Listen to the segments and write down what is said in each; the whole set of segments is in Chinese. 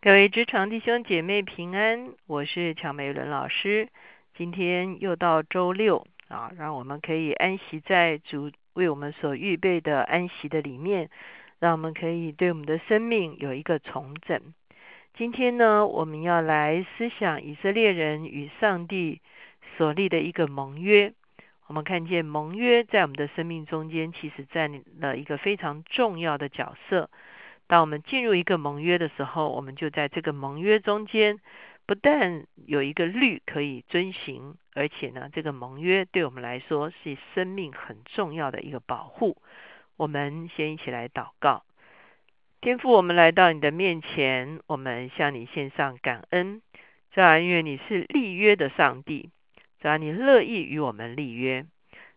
各位职场弟兄姐妹平安，我是乔美伦老师。今天又到周六啊，让我们可以安息在主为我们所预备的安息的里面，让我们可以对我们的生命有一个重整。今天呢，我们要来思想以色列人与上帝所立的一个盟约。我们看见盟约在我们的生命中间，其实占了一个非常重要的角色。当我们进入一个盟约的时候，我们就在这个盟约中间，不但有一个律可以遵行，而且呢，这个盟约对我们来说是生命很重要的一个保护。我们先一起来祷告，天父，我们来到你的面前，我们向你献上感恩。主啊，因为你是立约的上帝，主啊，你乐意与我们立约，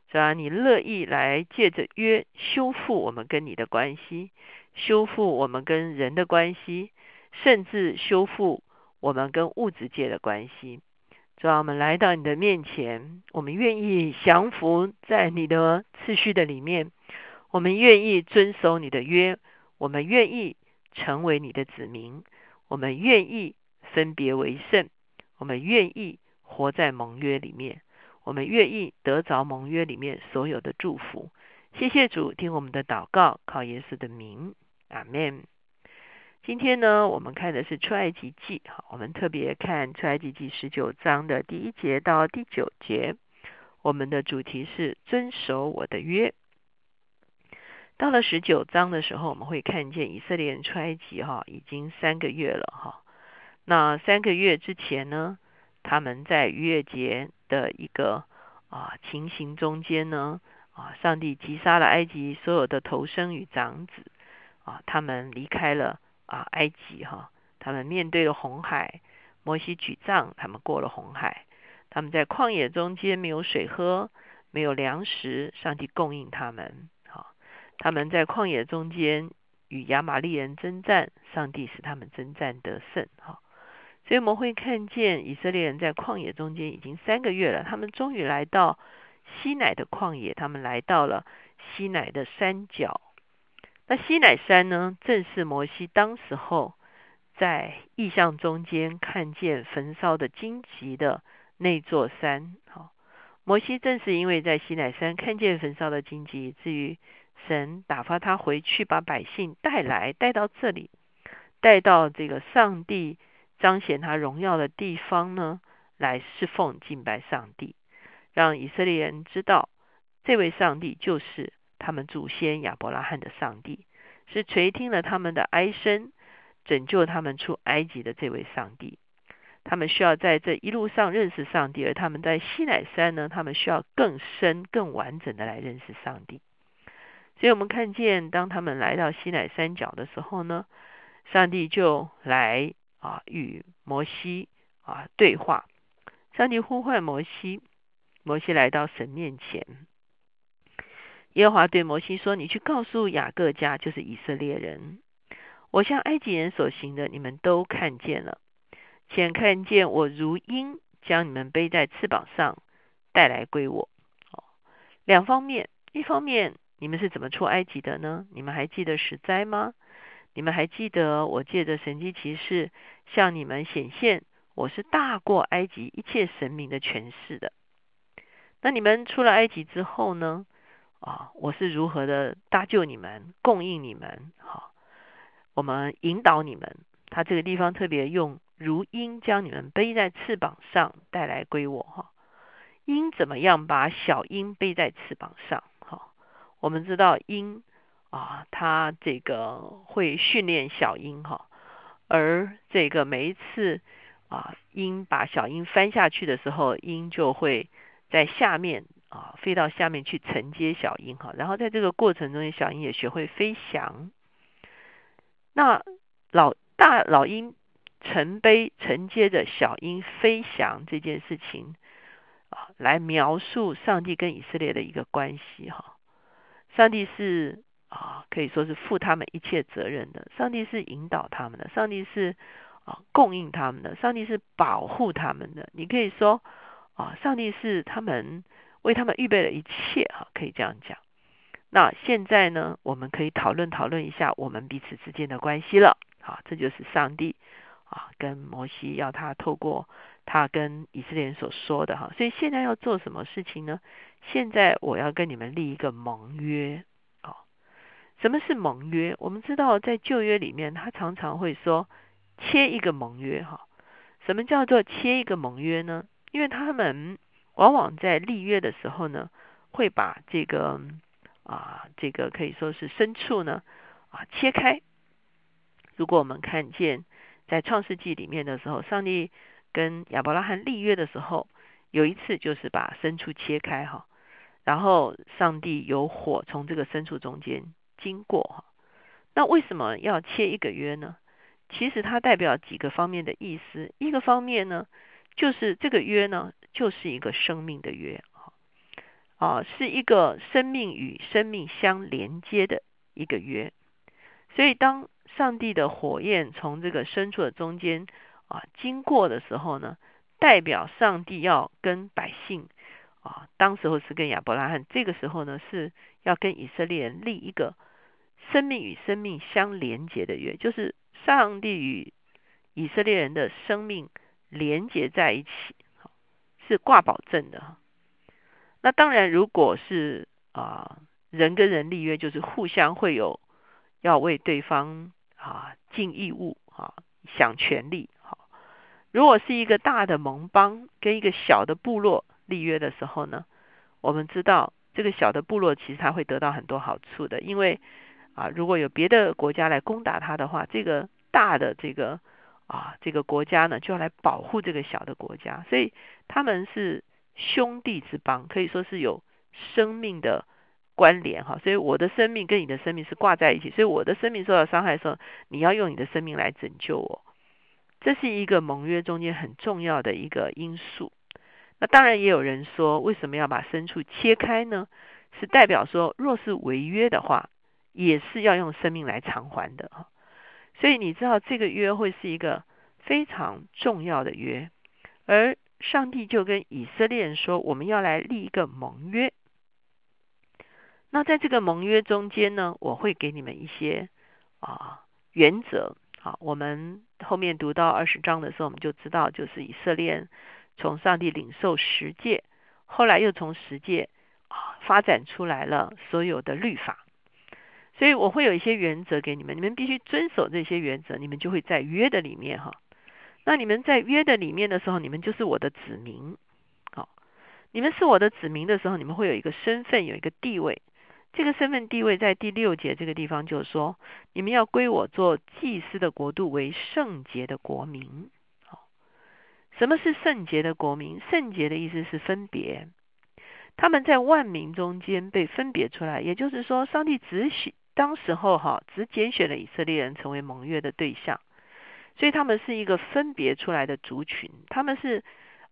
主啊，你乐意来借着约修复我们跟你的关系。修复我们跟人的关系，甚至修复我们跟物质界的关系。主啊，我们来到你的面前，我们愿意降服在你的次序的里面，我们愿意遵守你的约，我们愿意成为你的子民，我们愿意分别为圣，我们愿意活在盟约里面，我们愿意得着盟约里面所有的祝福。谢谢主，听我们的祷告，靠耶稣的名。阿门。今天呢，我们看的是出埃及记，好，我们特别看出埃及记十九章的第一节到第九节。我们的主题是遵守我的约。到了十九章的时候，我们会看见以色列人出埃及，哈，已经三个月了，哈。那三个月之前呢，他们在逾越节的一个啊情形中间呢，啊，上帝击杀了埃及所有的头生与长子。啊，他们离开了啊埃及哈，他们面对了红海，摩西举杖，他们过了红海。他们在旷野中间没有水喝，没有粮食，上帝供应他们。好，他们在旷野中间与亚玛利人征战，上帝使他们征战得胜。哈，所以我们会看见以色列人在旷野中间已经三个月了，他们终于来到西乃的旷野，他们来到了西乃的山脚。那西乃山呢？正是摩西当时候在异象中间看见焚烧的荆棘的那座山。好，摩西正是因为在西乃山看见焚烧的荆棘，以至于神打发他回去，把百姓带来，带到这里，带到这个上帝彰显他荣耀的地方呢，来侍奉敬拜上帝，让以色列人知道这位上帝就是。他们祖先亚伯拉罕的上帝是垂听了他们的哀声，拯救他们出埃及的这位上帝。他们需要在这一路上认识上帝，而他们在西乃山呢，他们需要更深、更完整的来认识上帝。所以，我们看见当他们来到西乃山脚的时候呢，上帝就来啊与摩西啊对话。上帝呼唤摩西，摩西来到神面前。耶和华对摩西说：“你去告诉雅各家，就是以色列人，我向埃及人所行的，你们都看见了。且看见我如鹰将你们背在翅膀上带来归我。哦，两方面，一方面你们是怎么出埃及的呢？你们还记得十灾吗？你们还记得我借着神迹骑士向你们显现，我是大过埃及一切神明的权势的。那你们出了埃及之后呢？”啊，我是如何的搭救你们，供应你们？好，我们引导你们。他这个地方特别用如鹰将你们背在翅膀上带来归我。哈，鹰怎么样把小鹰背在翅膀上？哈，我们知道鹰啊，它这个会训练小鹰哈，而这个每一次啊，鹰把小鹰翻下去的时候，鹰就会在下面。啊，飞到下面去承接小鹰哈，然后在这个过程中，小鹰也学会飞翔。那老大老鹰承背承接着小鹰飞翔这件事情啊，来描述上帝跟以色列的一个关系哈。上帝是啊，可以说是负他们一切责任的，上帝是引导他们的，上帝是啊供应他们的，上帝是保护他们的。你可以说啊，上帝是他们。为他们预备了一切，哈，可以这样讲。那现在呢，我们可以讨论讨论一下我们彼此之间的关系了。好，这就是上帝啊，跟摩西要他透过他跟以色列人所说的哈，所以现在要做什么事情呢？现在我要跟你们立一个盟约啊。什么是盟约？我们知道在旧约里面，他常常会说切一个盟约哈。什么叫做切一个盟约呢？因为他们往往在立约的时候呢，会把这个啊，这个可以说是牲畜呢啊切开。如果我们看见在创世纪里面的时候，上帝跟亚伯拉罕立约的时候，有一次就是把牲畜切开哈，然后上帝有火从这个牲畜中间经过哈。那为什么要切一个约呢？其实它代表几个方面的意思。一个方面呢，就是这个约呢，就是一个生命的约啊，啊，是一个生命与生命相连接的一个约。所以当上帝的火焰从这个牲畜的中间啊经过的时候呢，代表上帝要跟百姓啊，当时候是跟亚伯拉罕，这个时候呢是要跟以色列人立一个生命与生命相连接的约，就是上帝与以色列人的生命连接在一起，是挂保证的。那当然，如果是啊人跟人立约，就是互相会有要为对方。啊，尽义务啊，享权利。好，如果是一个大的盟邦跟一个小的部落立约的时候呢，我们知道这个小的部落其实他会得到很多好处的，因为啊，如果有别的国家来攻打他的话，这个大的这个啊这个国家呢就要来保护这个小的国家，所以他们是兄弟之邦，可以说是有生命的。关联哈，所以我的生命跟你的生命是挂在一起，所以我的生命受到伤害的时候，你要用你的生命来拯救我，这是一个盟约中间很重要的一个因素。那当然也有人说，为什么要把牲畜切开呢？是代表说，若是违约的话，也是要用生命来偿还的哈。所以你知道这个约会是一个非常重要的约，而上帝就跟以色列人说，我们要来立一个盟约。那在这个盟约中间呢，我会给你们一些啊原则。好，我们后面读到二十章的时候，我们就知道，就是以色列从上帝领受十诫，后来又从十诫啊发展出来了所有的律法。所以我会有一些原则给你们，你们必须遵守这些原则，你们就会在约的里面哈。那你们在约的里面的时候，你们就是我的子民。好，你们是我的子民的时候，你们会有一个身份，有一个地位。这个身份地位在第六节这个地方就是说，你们要归我做祭司的国度，为圣洁的国民。好，什么是圣洁的国民？圣洁的意思是分别，他们在万民中间被分别出来，也就是说，上帝只许当时候哈，只拣选了以色列人成为盟约的对象，所以他们是一个分别出来的族群，他们是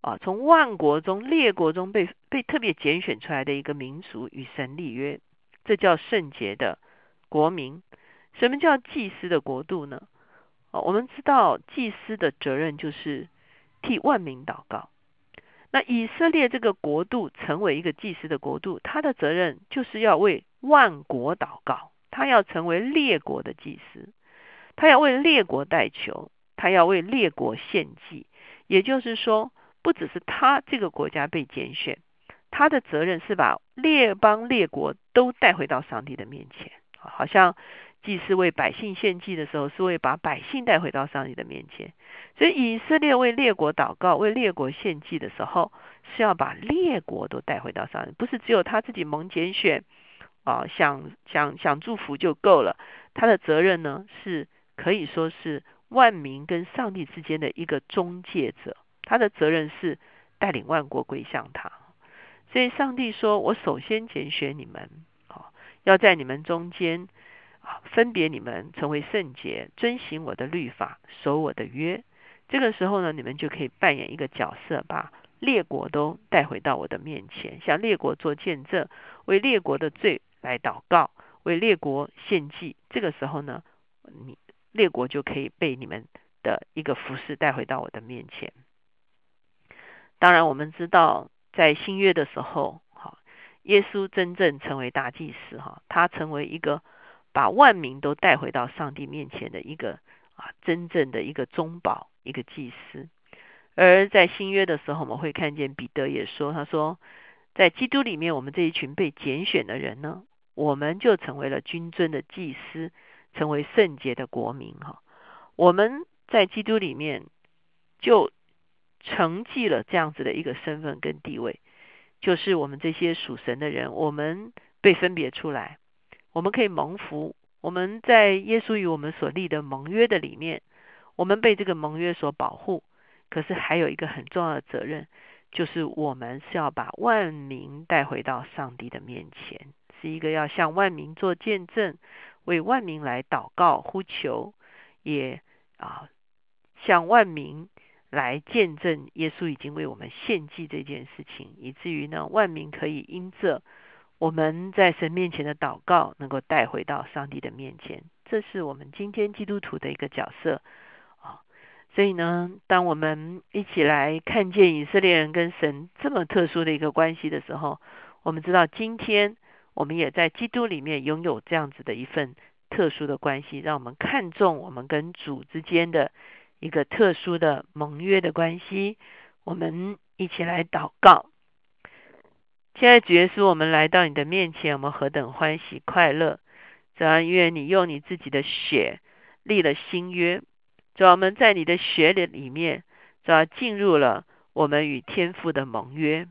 啊，从万国中列国中被被特别拣选出来的一个民族，与神立约。这叫圣洁的国民。什么叫祭司的国度呢？哦，我们知道祭司的责任就是替万民祷告。那以色列这个国度成为一个祭司的国度，他的责任就是要为万国祷告，他要成为列国的祭司，他要为列国代求，他要为列国献祭。也就是说，不只是他这个国家被拣选。他的责任是把列邦列国都带回到上帝的面前，好像祭司为百姓献祭的时候，是为把百姓带回到上帝的面前。所以以色列为列国祷告、为列国献祭的时候，是要把列国都带回到上帝，不是只有他自己蒙拣选啊，想想想祝福就够了。他的责任呢，是可以说是万民跟上帝之间的一个中介者，他的责任是带领万国归向他。所以上帝说：“我首先拣选你们，啊，要在你们中间啊，分别你们成为圣洁，遵行我的律法，守我的约。这个时候呢，你们就可以扮演一个角色，把列国都带回到我的面前，向列国做见证，为列国的罪来祷告，为列国献祭。这个时候呢，你列国就可以被你们的一个服饰带回到我的面前。当然，我们知道。”在新约的时候，哈，耶稣真正成为大祭司，哈，他成为一个把万民都带回到上帝面前的一个啊真正的一个中保，一个祭司。而在新约的时候，我们会看见彼得也说：“他说，在基督里面，我们这一群被拣选的人呢，我们就成为了君尊的祭司，成为圣洁的国民。哈，我们在基督里面就承继了这样子的一个身份跟地位，就是我们这些属神的人，我们被分别出来，我们可以蒙福。我们在耶稣与我们所立的盟约的里面，我们被这个盟约所保护。”可是还有一个很重要的责任，就是我们是要把万民带回到上帝的面前，是一个要向万民做见证，为万民来祷告呼求，也啊向万民来见证耶稣已经为我们献祭这件事情，以至于呢万民可以因着我们在神面前的祷告，能够带回到上帝的面前。这是我们今天基督徒的一个角色。所以呢，当我们一起来看见以色列人跟神这么特殊的一个关系的时候，我们知道今天我们也在基督里面拥有这样子的一份特殊的关系，让我们看重我们跟主之间的一个特殊的盟约的关系。我们一起来祷告。现在主耶稣，我们来到你的面前，我们何等欢喜快乐！主啊，愿你用你自己的血立了新约。主要我们在你的血里里面，主要进入了我们与天父的盟约。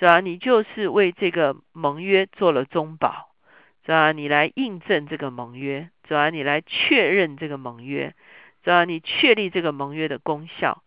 主要你就是为这个盟约做了中保。主要你来印证这个盟约。主要你来确认这个盟约。主要你确立这个盟约的功效。